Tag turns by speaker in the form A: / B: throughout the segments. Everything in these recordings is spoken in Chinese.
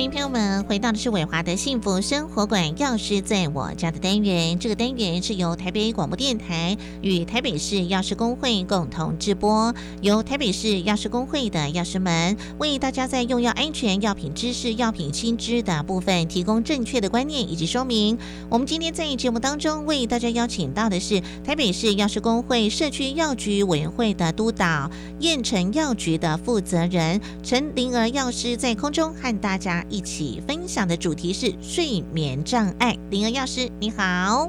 A: 欢迎朋友们回到的是伟华的幸福生活馆，药师在我家的单元。这个单元是由台北广播电台与台北市药师工会共同直播，由台北市药师工会的药师们为大家在用药安全、药品知识、药品新知的部分提供正确的观念以及说明。我们今天在节目当中为大家邀请到的是台北市药师工会社区药局委员会的督导燕城药局的负责人陈灵儿药师，在空中和大家。一起分享的主题是睡眠障碍。灵儿药师，你好。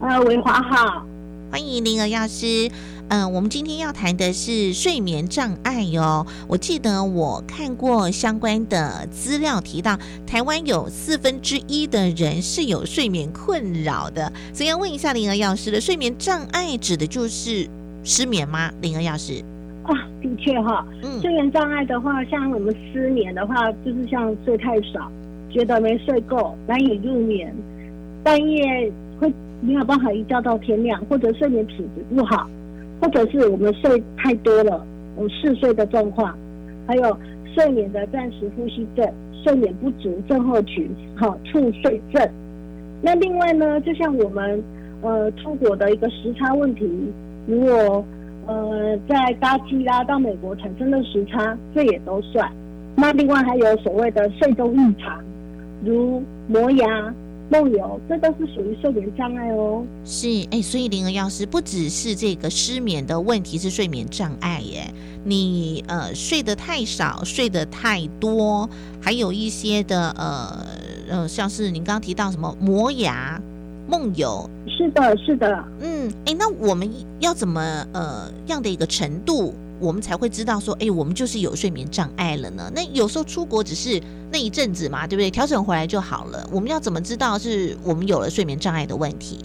B: 呃，维华好，
A: 欢迎灵儿药师。嗯，我们今天要谈的是睡眠障碍哟。我记得我看过相关的资料，提到台湾有四分之一的人是有睡眠困扰的。所以要问一下灵儿药师的睡眠障碍指的就是失眠吗？灵儿药师。
B: 啊，的确哈，睡眠障碍的话，像我们失眠的话，就是像睡太少，觉得没睡够，难以入眠，半夜会没有办法一觉到天亮，或者睡眠品质不好，或者是我们睡太多了，有嗜睡的状况，还有睡眠的暂时呼吸症、睡眠不足症候群、哈猝睡症。那另外呢，就像我们呃出国的一个时差问题，如果呃，在搭机啦到美国产生的时差，这也都算。那另外还有所谓的睡中异常，如磨牙、梦游，这都是属于睡眠障碍哦。
A: 是，哎，所以灵儿药师不只是这个失眠的问题是睡眠障碍耶，你呃睡得太少、睡得太多，还有一些的呃呃，像是您刚刚提到什么磨牙。梦游
B: 是的，是的，
A: 嗯，哎，那我们要怎么呃样的一个程度，我们才会知道说，哎，我们就是有睡眠障碍了呢？那有时候出国只是那一阵子嘛，对不对？调整回来就好了。我们要怎么知道是我们有了睡眠障碍的问题？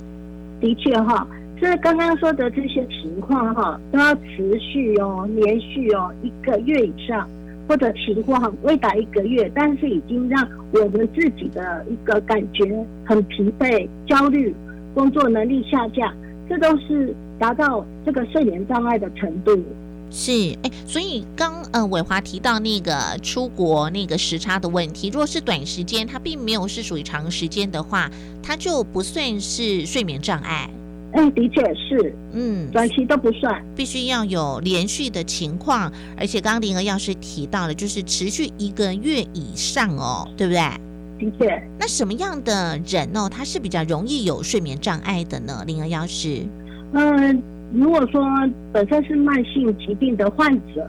B: 的确哈，这刚刚说的这些情况哈，都要持续哦，连续哦一个月以上。或者情况未达一个月，但是已经让我们自己的一个感觉很疲惫、焦虑，工作能力下降，这都是达到这个睡眠障碍的程度。
A: 是，哎，所以刚呃伟华提到那个出国那个时差的问题，如果是短时间，它并没有是属于长时间的话，它就不算是睡眠障碍。
B: 嗯，的确是，嗯，短期都不算，
A: 必须要有连续的情况，而且刚刚灵儿药师提到了，就是持续一个月以上哦，对不对？
B: 的确。
A: 那什么样的人哦，他是比较容易有睡眠障碍的呢？灵儿药师，
B: 嗯，如果说本身是慢性疾病的患者，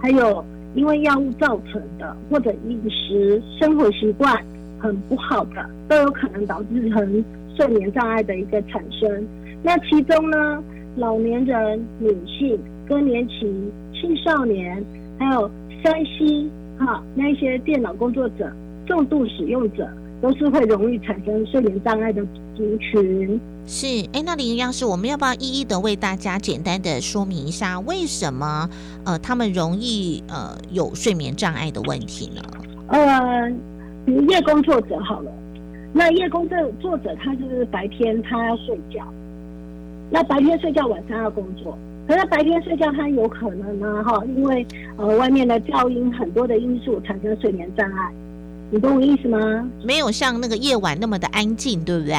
B: 还有因为药物造成的，或者饮食生活习惯很不好的，都有可能导致成睡眠障碍的一个产生。那其中呢，老年人、女性、更年期、青少年，还有山西哈那些电脑工作者、重度使用者，都是会容易产生睡眠障碍的族群。
A: 是，哎，那林央是我们要不要一一的为大家简单的说明一下，为什么呃他们容易呃有睡眠障碍的问题呢？
B: 呃，比如夜工作者好了，那夜工作作者他就是白天他要睡觉。那白天睡觉，晚上要工作。可是白天睡觉，他有可能呢，哈，因为呃外面的噪音很多的因素产生睡眠障碍。你懂我意思吗？
A: 没有像那个夜晚那么的安静，对不对？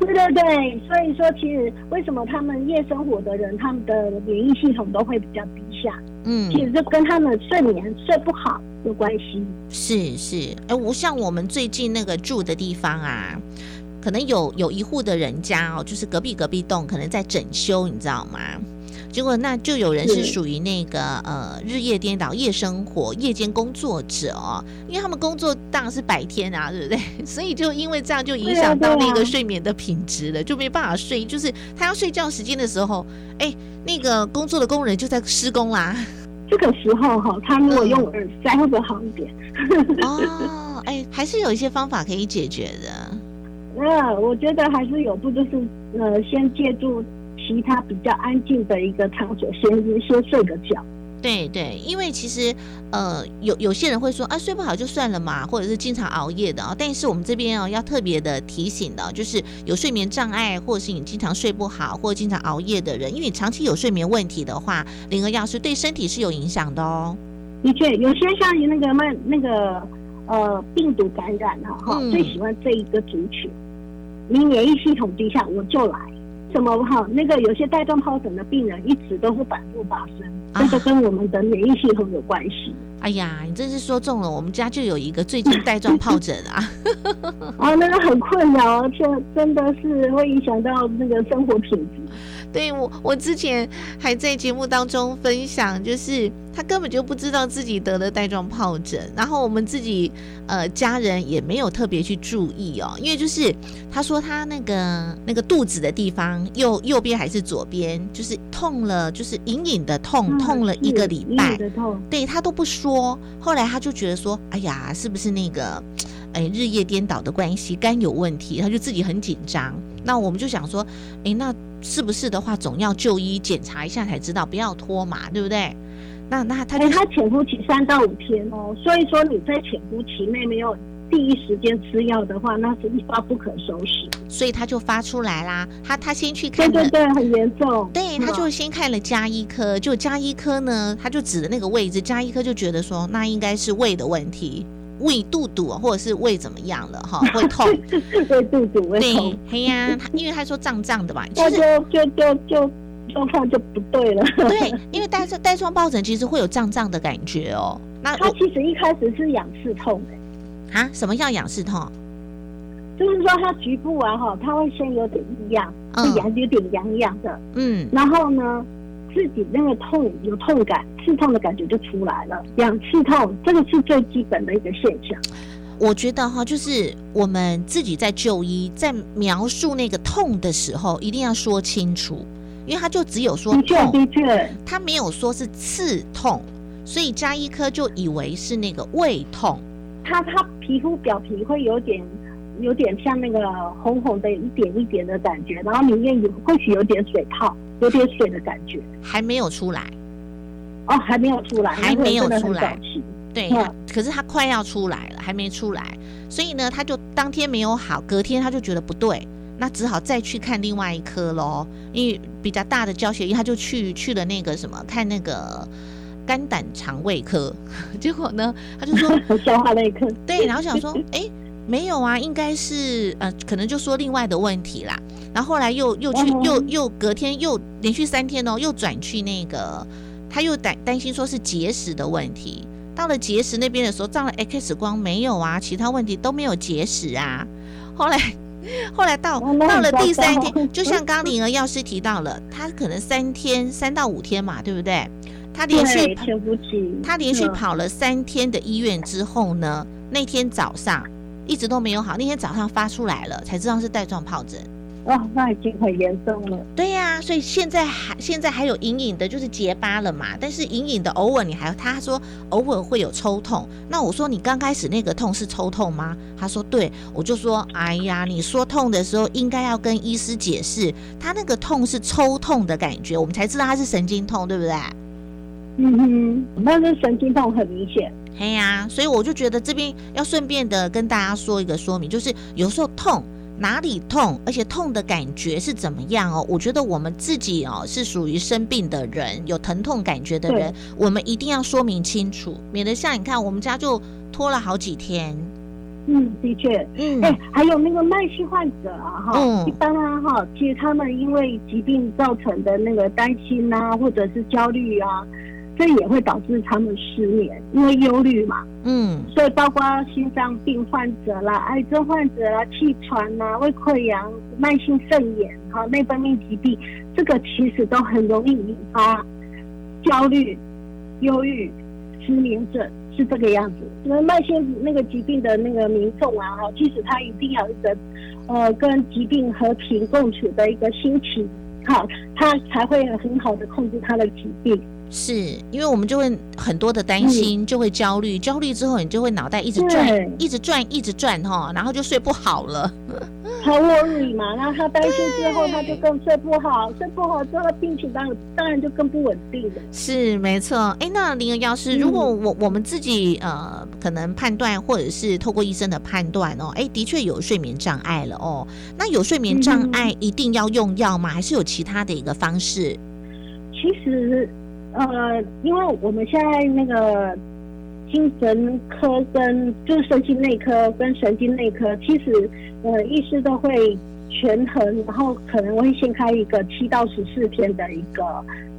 B: 对对对，所以说其实为什么他们夜生活的人，他们的免疫系统都会比较低下？嗯，其实就跟他们睡眠睡不好有关系。
A: 是是，哎，我像我们最近那个住的地方啊。可能有有一户的人家哦，就是隔壁隔壁栋可能在整修，你知道吗？结果那就有人是属于那个呃日夜颠倒、夜生活、夜间工作者哦，因为他们工作当然是白天啊，对不对？所以就因为这样就影响到那个睡眠的品质了，就没办法睡。就是他要睡觉时间的时候，哎，那个工作的工人就在施工啦。
B: 这个时候哈，他如果用耳塞会不会好一点？
A: 哦，哎，还是有一些方法可以解决的。
B: 那我觉得还是有，不就是呃，先借助其他比较安静的一个场所，先先睡个觉。
A: 对对，因为其实呃，有有些人会说啊，睡不好就算了嘛，或者是经常熬夜的啊。但是我们这边哦，要特别的提醒的，就是有睡眠障碍，或者是你经常睡不好，或者经常熬夜的人，因为你长期有睡眠问题的话，灵儿药是对身体是有影响的哦。
B: 的确，有些像那个慢那个。呃病毒感染了哈，最喜欢这一个族群。你免疫系统低下，我就来。什么哈？那个有些带状疱疹的病人一直都是反复发生，这个跟我们的免疫系统有关系。
A: 哎呀，你真是说中了，我们家就有一个最近带状疱疹啊。
B: 啊，那个很困扰，而且真的是会影响到那个生活品质。
A: 对我，我之前还在节目当中分享，就是他根本就不知道自己得了带状疱疹，然后我们自己呃家人也没有特别去注意哦，因为就是他说他那个那个肚子的地方右右边还是左边，就是痛了，就是隐隐的痛，痛了一个礼拜，对他都不说，后来他就觉得说，哎呀，是不是那个？哎，日夜颠倒的关系，肝有问题，他就自己很紧张。那我们就想说，哎，那是不是的话，总要就医检查一下才知道，不要拖嘛，对不对？那那他，
B: 他潜伏期三到五天哦，所以说你在潜伏期内没有第一时间吃药的话，那是一发不可收拾。
A: 所以他就发出来啦，他他先去看，
B: 对对对，很严重。
A: 对，他就先看了加医科，就加医科呢，他就指的那个位置，加医科就觉得说，那应该是胃的问题。胃肚肚或者是胃怎么样了哈？会痛，
B: 胃肚肚胃痛。
A: 对，嘿呀，因为他说胀胀的吧，
B: 那就就就就状况就不对了。
A: 对，因为带带状疱疹其实会有胀胀的感觉哦。
B: 那他其实一开始是仰视痛
A: 哎。啊？什么叫仰视痛？
B: 就是说他局部啊哈，他会先有点异样，有点痒痒的。嗯。然后呢？自己那个痛有痛感，刺痛的感觉就出来了。痒刺痛，这个是最基本的一个现象。
A: 我觉得哈，就是我们自己在就医，在描述那个痛的时候，一定要说清楚，因为他就只有说痛，
B: 的确，
A: 他没有说是刺痛，所以加医科就以为是那个胃痛。
B: 他他皮肤表皮会有点有点像那个红红的，一点一点的感觉，然后里面有或许有点水泡。有点水的感觉，
A: 还没有出来。
B: 哦，还没有出来，
A: 还没有出来。对，可是他快要出来了，还没出来。所以呢，他就当天没有好，隔天他就觉得不对，那只好再去看另外一科喽。因为比较大的教学医，他就去去了那个什么，看那个肝胆肠胃科。结果呢，他就说
B: 消化内科。
A: 对，然后想说，哎。没有啊，应该是呃，可能就说另外的问题啦。然后后来又又去又又隔天又连续三天哦，又转去那个，他又担担心说是结石的问题。到了结石那边的时候，照了 X 光没有啊，其他问题都没有结石啊。后来 后来到到了第三天，就像刚灵儿药师提到了，他可能三天三到五天嘛，对不对？他连续他连续跑了三天的医院之后呢，那天早上。一直都没有好，那天早上发出来了，才知道是带状疱疹。
B: 哇，那已经很严重了。
A: 对呀，所以现在还现在还有隐隐的，就是结疤了嘛。但是隐隐的偶尔你还他说偶尔会有抽痛。那我说你刚开始那个痛是抽痛吗？他说对，我就说哎呀，你说痛的时候应该要跟医师解释，他那个痛是抽痛的感觉，我们才知道他是神经痛，对不对？
B: 嗯哼，那是神经痛很明显。
A: 嘿呀，所以我就觉得这边要顺便的跟大家说一个说明，就是有时候痛哪里痛，而且痛的感觉是怎么样哦？我觉得我们自己哦是属于生病的人，有疼痛感觉的人，我们一定要说明清楚，免得像你看我们家就拖了好几天。
B: 嗯，的确，嗯，哎，还有那个慢性患者啊，哈，一般啊，哈，其实他们因为疾病造成的那个担心啊，或者是焦虑啊。这也会导致他们失眠，因为忧虑嘛。嗯，所以包括心脏病患者啦、癌症患者啦、气喘啦、胃溃疡、慢性肾炎、哈内分泌疾病，这个其实都很容易引发焦虑、忧郁、失眠症，是这个样子。因为慢性那个疾病的那个民众啊，哈，即使他一定要一个呃跟疾病和平共处的一个心情，好，他才会很好的控制他的疾病。
A: 是因为我们就会很多的担心，就会焦虑，焦虑之后你就会脑袋一直转，一直转，一直转哈，然后就睡不好了。
B: 他 worry 嘛，然后他担心之后，他就更睡不好，睡不好之后病情当然当然就更不稳定了。
A: 是没错，哎，那林儿药师，如果我我们自己呃可能判断，或者是透过医生的判断哦，哎，的确有睡眠障碍了哦，那有睡眠障碍一定要用药吗？还是有其他的一个方式？
B: 其实。呃，因为我们现在那个精神科跟就是神经内科跟神经内科，其实呃医师都会权衡，然后可能会先开一个七到十四天的一个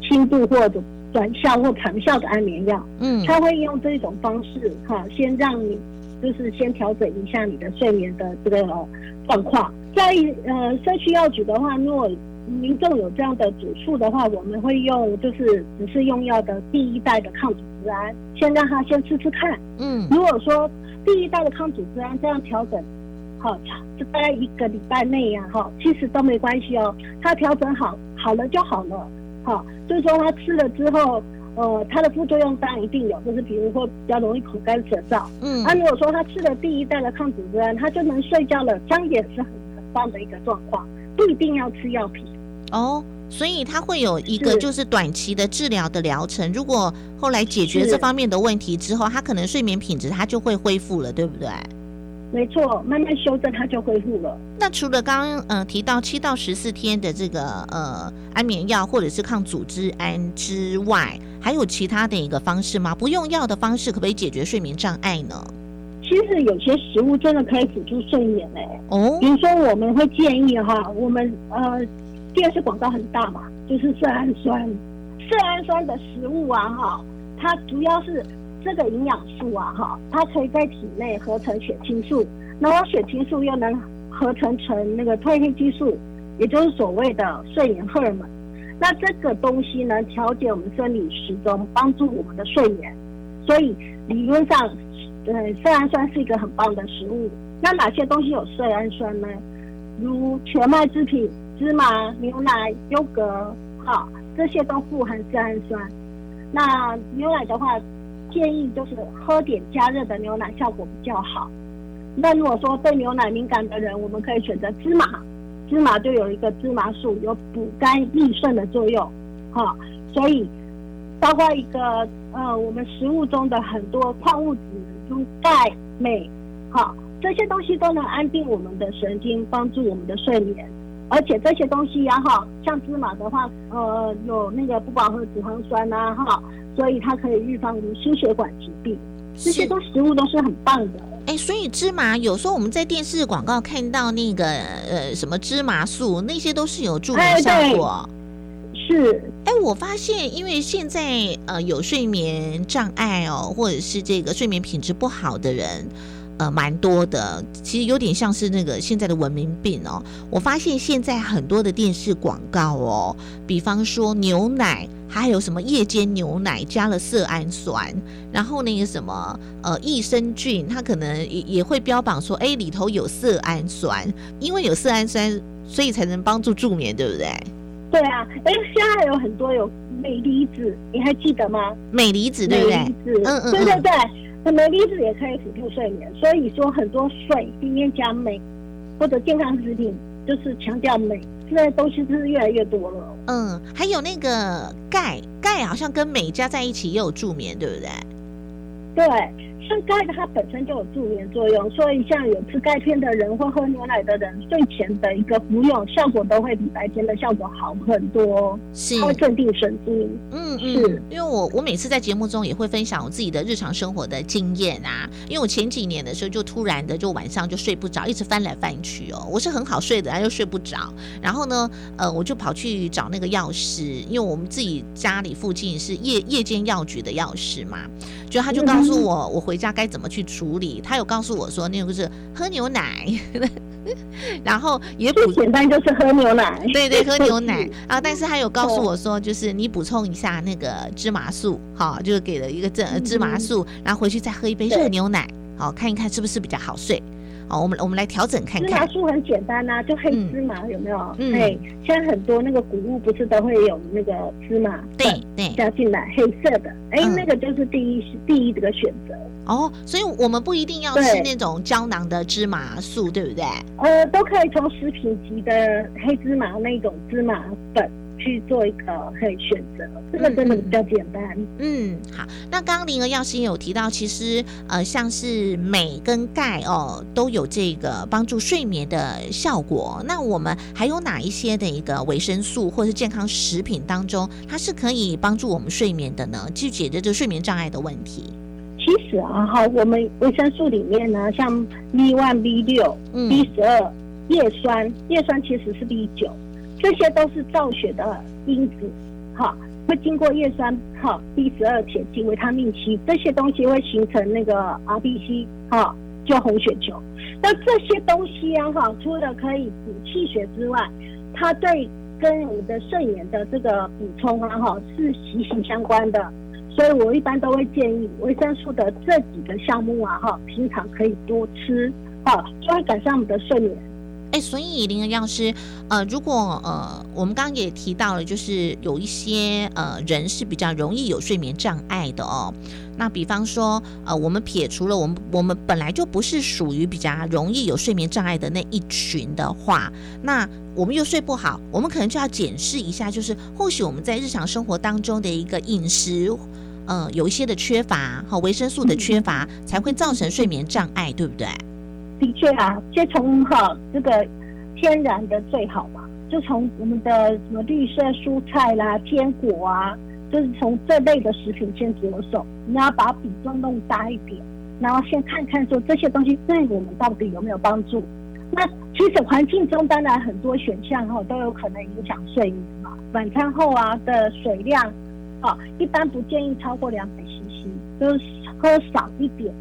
B: 轻度或者短效或长效的安眠药。嗯，他会用这种方式哈，先让你就是先调整一下你的睡眠的这个状况。在呃社区药局的话，如果民众有这样的主诉的话，我们会用就是只是用药的第一代的抗组织胺，先让他先吃吃看。嗯，如果说第一代的抗组织胺这样调整，好，就大概一个礼拜内呀，哈，其实都没关系哦。他调整好好了就好了，好，就是说他吃了之后，呃，他的副作用当然一定有，就是比如说比较容易口干舌燥。嗯，那如果说他吃了第一代的抗组织胺，他就能睡觉了，这样也是很很棒的一个状况，不一定要吃药品。
A: 哦，所以它会有一个就是短期的治疗的疗程。如果后来解决这方面的问题之后，他可能睡眠品质他就会恢复了，对不对？
B: 没错，慢慢修正它就恢复了。
A: 那除了刚刚嗯提到七到十四天的这个呃安眠药或者是抗组织胺之外，还有其他的一个方式吗？不用药的方式可不可以解决睡眠障碍呢？
B: 其实有些食物真的可以辅助睡眠诶。哦，比如说我们会建议哈，我们呃。电视广告很大嘛，就是色氨酸，色氨酸的食物啊，哈，它主要是这个营养素啊，哈，它可以在体内合成血清素，然后血清素又能合成成那个褪黑激素，也就是所谓的睡眠荷尔蒙。那这个东西呢，调节我们生理时钟，帮助我们的睡眠。所以理论上，呃，色氨酸是一个很棒的食物。那哪些东西有色氨酸呢？如全麦制品。芝麻、牛奶、优格，好，这些都富含色氨酸。那牛奶的话，建议就是喝点加热的牛奶，效果比较好。那如果说对牛奶敏感的人，我们可以选择芝麻，芝麻就有一个芝麻素，有补肝益肾的作用，哈。所以，包括一个呃，我们食物中的很多矿物质，如钙、镁，哈，这些东西都能安定我们的神经，帮助我们的睡眠。而且这些东西呀，哈，像芝麻的话，呃，有那个不饱和脂肪酸呐，哈，所以它可以预防心血管疾病。这些都食物都是很棒的。
A: 哎，所以芝麻有时候我们在电视广告看到那个呃什么芝麻素，那些都是有助眠效果。
B: 是。
A: 哎，我发现因为现在呃有睡眠障碍哦，或者是这个睡眠品质不好的人。呃，蛮多的，其实有点像是那个现在的文明病哦。我发现现在很多的电视广告哦，比方说牛奶，还有什么夜间牛奶加了色氨酸，然后那个什么呃益生菌，它可能也也会标榜说，哎，里头有色氨酸，因为有色氨酸，所以才能帮助助眠，对不对？
B: 对啊，哎，现在还有很多有镁离子，你还记得吗？
A: 镁离子，对不对？
B: 嗯嗯，对对对。那镁离子也可以辅助睡眠，所以说很多水里面加镁，或者健康食品就是强调镁，现在东西是越来越多了。
A: 嗯，还有那个钙，钙好像跟镁加在一起也有助眠，对不对？
B: 对。像钙的它本身就有助眠作用，所以像有吃钙片的人或喝牛奶的人，睡前的一个服用效果都会比白天的效果好很多，是会镇定神经。嗯嗯，是
A: 因为我我每次在节目中也会分享我自己的日常生活的经验啊，因为我前几年的时候就突然的就晚上就睡不着，一直翻来翻去哦，我是很好睡的，然后又睡不着，然后呢，呃，我就跑去找那个药师，因为我们自己家里附近是夜夜间药局的药师嘛。就他就告诉我，我回家该怎么去处理。他有告诉我说，那个是喝牛奶，然后也
B: 补简单就是喝牛奶。
A: 对对，喝牛奶 啊！但是他有告诉我说，就是你补充一下那个芝麻素，好，就是给了一个这芝麻素，然后回去再喝一杯热牛奶，好看一看是不是比较好睡。好，我们我们来调整看看。
B: 芝麻素很简单呐，就黑芝麻有没有？哎，现在很多那个谷物不是都会有那个芝麻
A: 对对
B: 加进来黑色的，哎，那个就是第一第一这个选择。
A: 哦，所以我们不一定要吃那种胶囊的芝麻素，对不对？
B: 呃，都可以从食品级的黑芝麻那种芝麻粉。去做一个可以选择，这个真的比较简单。
A: 嗯，好。那刚刚灵儿药师也有提到，其实呃，像是镁跟钙哦，都有这个帮助睡眠的效果。那我们还有哪一些的一个维生素或是健康食品当中，它是可以帮助我们睡眠的呢？去解决这睡眠障碍的问题。
B: 其实啊，哈，我们维生素里面呢，像 B one、B 六、B 十二、叶酸，叶酸其实是 B 九，这些都是造血的因子，哈，会经过叶酸，哈，B 十二、铁、及维他命 C 这些东西会形成那个 RBC，哈，就红血球。那这些东西啊，哈，除了可以补气血之外，它对跟我们的睡眠的这个补充啊，哈，是息息相关的。所以我一般都会建议维生素的这几个项目啊，哈，平常可以多吃，哈，就会改善我们的睡眠。
A: 哎，所以林药师，呃，如果呃，我们刚刚也提到了，就是有一些呃人是比较容易有睡眠障碍的哦。那比方说，呃，我们撇除了我们我们本来就不是属于比较容易有睡眠障碍的那一群的话，那我们又睡不好，我们可能就要检视一下，就是或许我们在日常生活当中的一个饮食，呃，有一些的缺乏和维生素的缺乏，才会造成睡眠障碍，对不对？
B: 的确啊，先从哈这个天然的最好嘛，就从我们的什么绿色蔬菜啦、坚果啊。就是从这类的食品先着手，你要把比重弄大一点，然后先看看说这些东西对我们到底有没有帮助。那其实环境中当然很多选项哈都有可能影响睡眠嘛。晚餐后啊的水量啊，一般不建议超过两百 CC，就是喝少一点，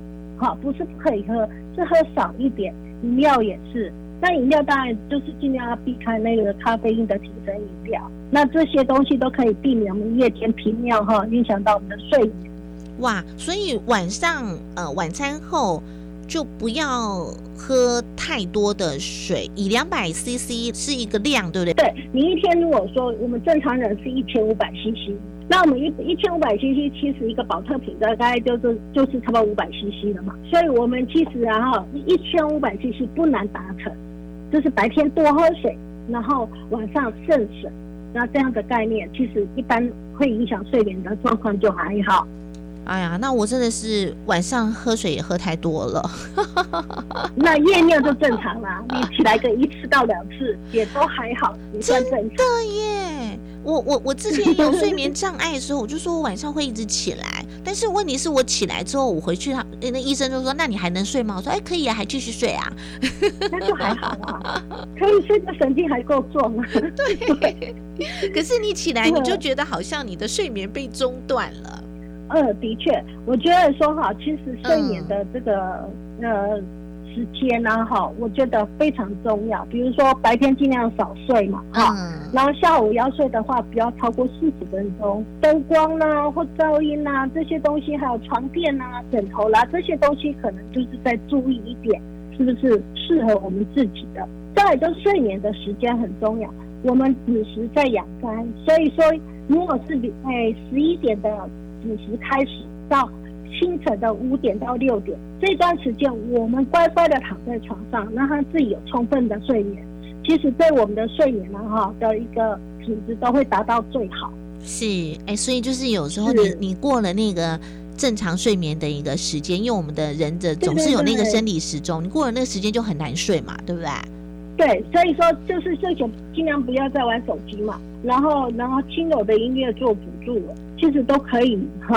B: 哈，不是不可以喝，是喝少一点。饮料也是。那饮料当然就是尽量要避开那个咖啡因的提神饮料，那这些东西都可以避免我们夜间频尿哈，影响到我们的睡眠。
A: 哇，所以晚上呃晚餐后就不要喝太多的水，以两百 CC 是一个量，对不对？
B: 对你一天如果说我们正常人是一千五百 CC。那我们一一千五百 CC，其实一个保特瓶的大概就是就是差不多五百 CC 了嘛，所以我们其实然后一千五百 CC 不难达成。就是白天多喝水，然后晚上慎水，那这样的概念其实一般会影响睡眠的状况就还好。
A: 哎呀，那我真的是晚上喝水也喝太多了。
B: 那夜尿就正常啦，你起来个一次到两次也都还好，
A: 真的耶。我我我之前有睡眠障碍的时候，我就说我晚上会一直起来，但是问题是我起来之后，我回去他那医生就说，那你还能睡吗？我说哎可以啊，还继续睡啊，
B: 那就还好啊，可以睡的神经还够壮啊。
A: 对，可是你起来你就觉得好像你的睡眠被中断了。
B: 呃，的确，我觉得说哈，其实睡眠的这个呃。时间呢，哈，我觉得非常重要。比如说白天尽量少睡嘛，哈，然后下午要睡的话，不要超过四十分钟。灯光啦或噪音啦这些东西，还有床垫啦、枕头啦这些东西，可能就是在注意一点，是不是适合我们自己的？再来，就睡眠的时间很重要。我们子时在养肝，所以说，如果是哎十一点的子时开始到。清晨的五点到六点这段时间，我们乖乖的躺在床上，让他自己有充分的睡眠。其实对我们的睡眠呢，哈的一个品质都会达到最好。
A: 是，哎，所以就是有时候你你过了那个正常睡眠的一个时间，因为我们的人的总是有那个生理时钟，你过了那个时间就很难睡嘛，对不对？
B: 对，所以说就是睡前尽量不要再玩手机嘛，然后然后轻柔的音乐做辅助，其实都可以哈。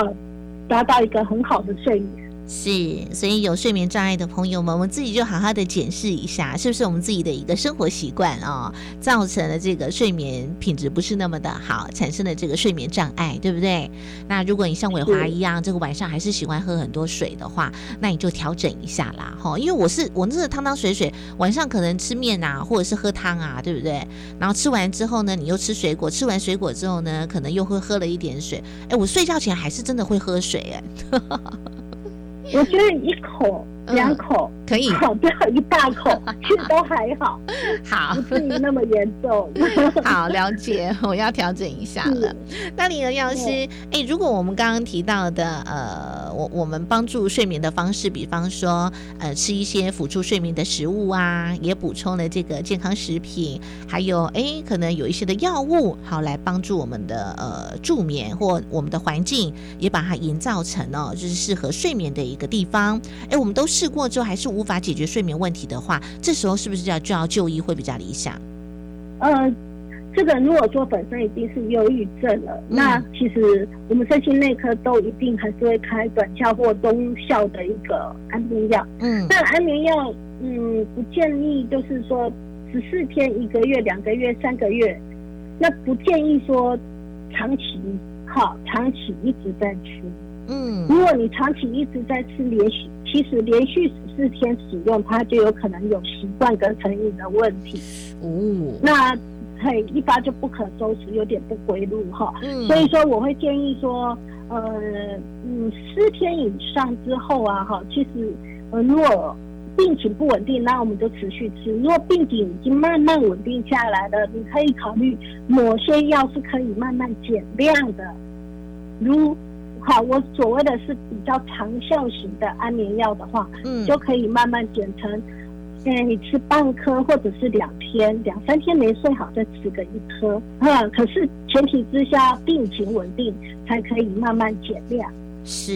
B: 达到一个很好的睡眠。
A: 是，所以有睡眠障碍的朋友们，我们自己就好好的检视一下，是不是我们自己的一个生活习惯啊，造成了这个睡眠品质不是那么的好，产生了这个睡眠障碍，对不对？那如果你像伟华一样，这个晚上还是喜欢喝很多水的话，那你就调整一下啦，哈。因为我是我那个汤汤水水，晚上可能吃面啊，或者是喝汤啊，对不对？然后吃完之后呢，你又吃水果，吃完水果之后呢，可能又会喝了一点水。哎，我睡觉前还是真的会喝水，哎。
B: 我觉得一口。两口
A: 可以，
B: 好不要一大口，其实都还好，
A: 好
B: 不至于那么严重。
A: 好了解，我要调整一下了。那李药师，哎，如果我们刚刚提到的，呃，我我们帮助睡眠的方式，比方说，呃，吃一些辅助睡眠的食物啊，也补充了这个健康食品，还有，哎，可能有一些的药物，好来帮助我们的呃助眠或我们的环境，也把它营造成哦，就是适合睡眠的一个地方。哎，我们都是。试过之后还是无法解决睡眠问题的话，这时候是不是要就要就医会比较理想？
B: 呃，这个如果说本身已经是忧郁症了，那其实我们身心内科都一定还是会开短效或中效的一个安眠药。嗯，那安眠药，嗯，不建议就是说十四天、一个月、两个月、三个月，那不建议说长期，好，长期一直在吃。嗯，如果你长期一直在吃，连续其实连续十四天使用，它就有可能有习惯跟成瘾的问题。哦，那。嘿，一发就不可收拾，有点不归路哈。嗯，所以说我会建议说，呃，嗯，四天以上之后啊，哈，其实，呃，如果病情不稳定，那我们就持续吃；如果病情已经慢慢稳定下来了，你可以考虑某些药是可以慢慢减量的。如，好，我所谓的是比较长效型的安眠药的话，嗯，就可以慢慢减成。哎，你吃半颗或者是两天、两三天没睡好，再吃个一颗，哈。可是前提之下病情稳定，才可以慢慢减量。
A: 是。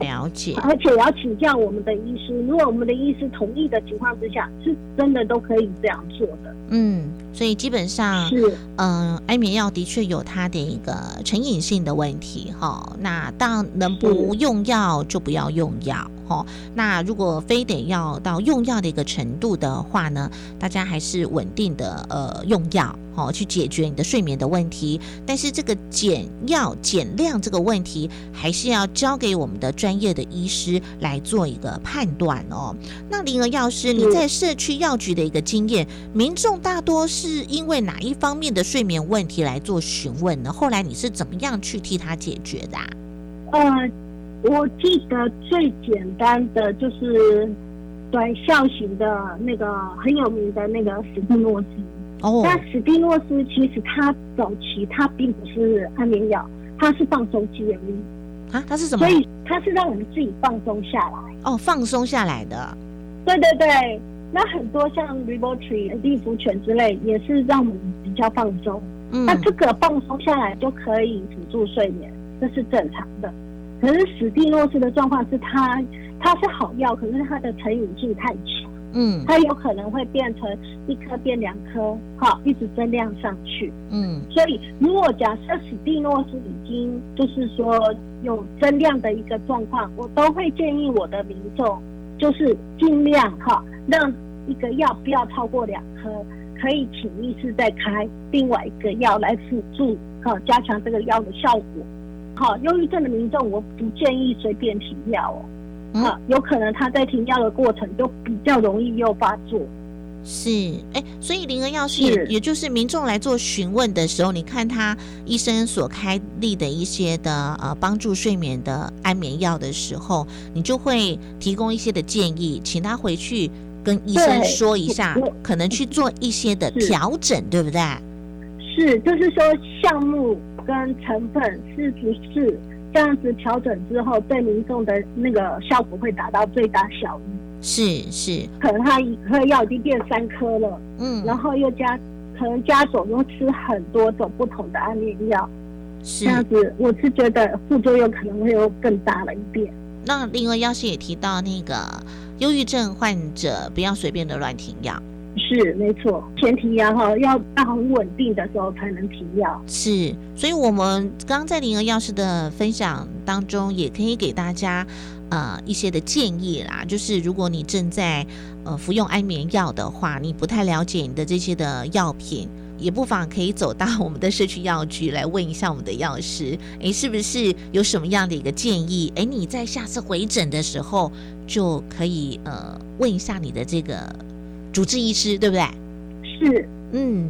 A: 了解，
B: 而且要请教我们的医师。如果我们的医师同意的情况之下，是真的都可以这样做的。
A: 嗯，所以基本上是，嗯，安眠药的确有它的一个成瘾性的问题哈。那当能不用药就不要用药哈。那如果非得要到用药的一个程度的话呢，大家还是稳定的呃用药。哦，去解决你的睡眠的问题，但是这个减药减量这个问题，还是要交给我们的专业的医师来做一个判断哦。那灵儿药师，你在社区药局的一个经验，民众大多是因为哪一方面的睡眠问题来做询问呢？后来你是怎么样去替他解决的？
B: 呃，我记得最简单的就是短效型的那个很有名的那个史蒂诺斯。哦，那史蒂诺斯其实它早期它并不是安眠药，它是放松剂而已
A: 啊，它是什么？
B: 所以它是让我们自己放松下来
A: 哦，放松下来的。
B: 对对对，那很多像 r e b o t r e 利福泉之类，也是让我们比较放松。嗯，那这个放松下来就可以辅助睡眠，这是正常的。可是史蒂诺斯的状况是它它是好药，可是它的成瘾性太强。嗯，它有可能会变成一颗变两颗，哈，一直增量上去。嗯，所以如果假设史蒂诺斯已经就是说有增量的一个状况，我都会建议我的民众就是尽量哈，让一个药不要超过两颗，可以请医师再开另外一个药来辅助，哈，加强这个药的效果。好，忧郁症的民众我不建议随便停药哦。啊，有可能他在停药的过程就比较容易又发作。
A: 是，哎，所以灵恩药师也也就是民众来做询问的时候，你看他医生所开立的一些的呃帮助睡眠的安眠药的时候，你就会提供一些的建议，请他回去跟医生说一下，可能去做一些的调整，对不对？
B: 是，就是说项目跟成分是不是？这样子调整之后，对民众的那个效果会达到最大效益。
A: 是是，
B: 可能他一颗药已经变三颗了，嗯，然后又加，可能加总又吃很多种不同的安眠药，是这样子，我是觉得副作用可能会又更大了一点。
A: 那另外，药师也提到，那个忧郁症患者不要随便的乱停药。
B: 是没错，前提呀哈，要要很稳定的时候才能停药。
A: 是，所以我们刚刚在灵儿药师的分享当中，也可以给大家呃一些的建议啦。就是如果你正在呃服用安眠药的话，你不太了解你的这些的药品，也不妨可以走到我们的社区药局来问一下我们的药师，诶，是不是有什么样的一个建议？诶，你在下次回诊的时候就可以呃问一下你的这个。主治医师对不对？
B: 是，嗯，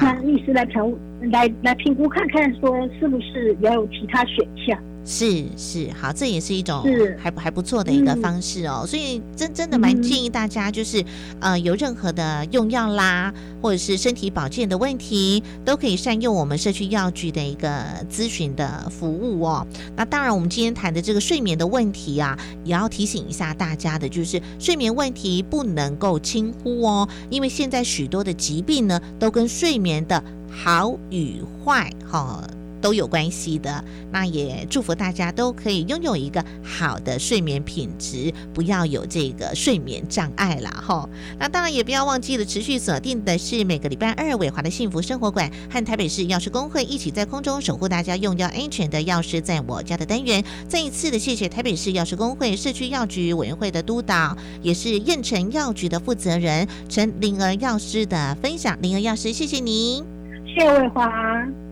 B: 那医师来评来来评估看看，说是不是也有其他选项。
A: 是是好，这也是一种还还不错的一个方式哦。所以真真的蛮建议大家，就是呃有任何的用药啦，或者是身体保健的问题，都可以善用我们社区药局的一个咨询的服务哦。那当然，我们今天谈的这个睡眠的问题啊，也要提醒一下大家的，就是睡眠问题不能够轻忽哦，因为现在许多的疾病呢，都跟睡眠的好与坏哈。都有关系的。那也祝福大家都可以拥有一个好的睡眠品质，不要有这个睡眠障碍了哈。那当然也不要忘记了，持续锁定的是每个礼拜二伟华的幸福生活馆和台北市药师工会一起在空中守护大家用药安全的药师在我家的单元。再一次的谢谢台北市药师工会社区药局委员会的督导，也是燕城药局的负责人陈灵儿药师的分享。灵儿药师，谢谢您，
B: 谢谢伟华。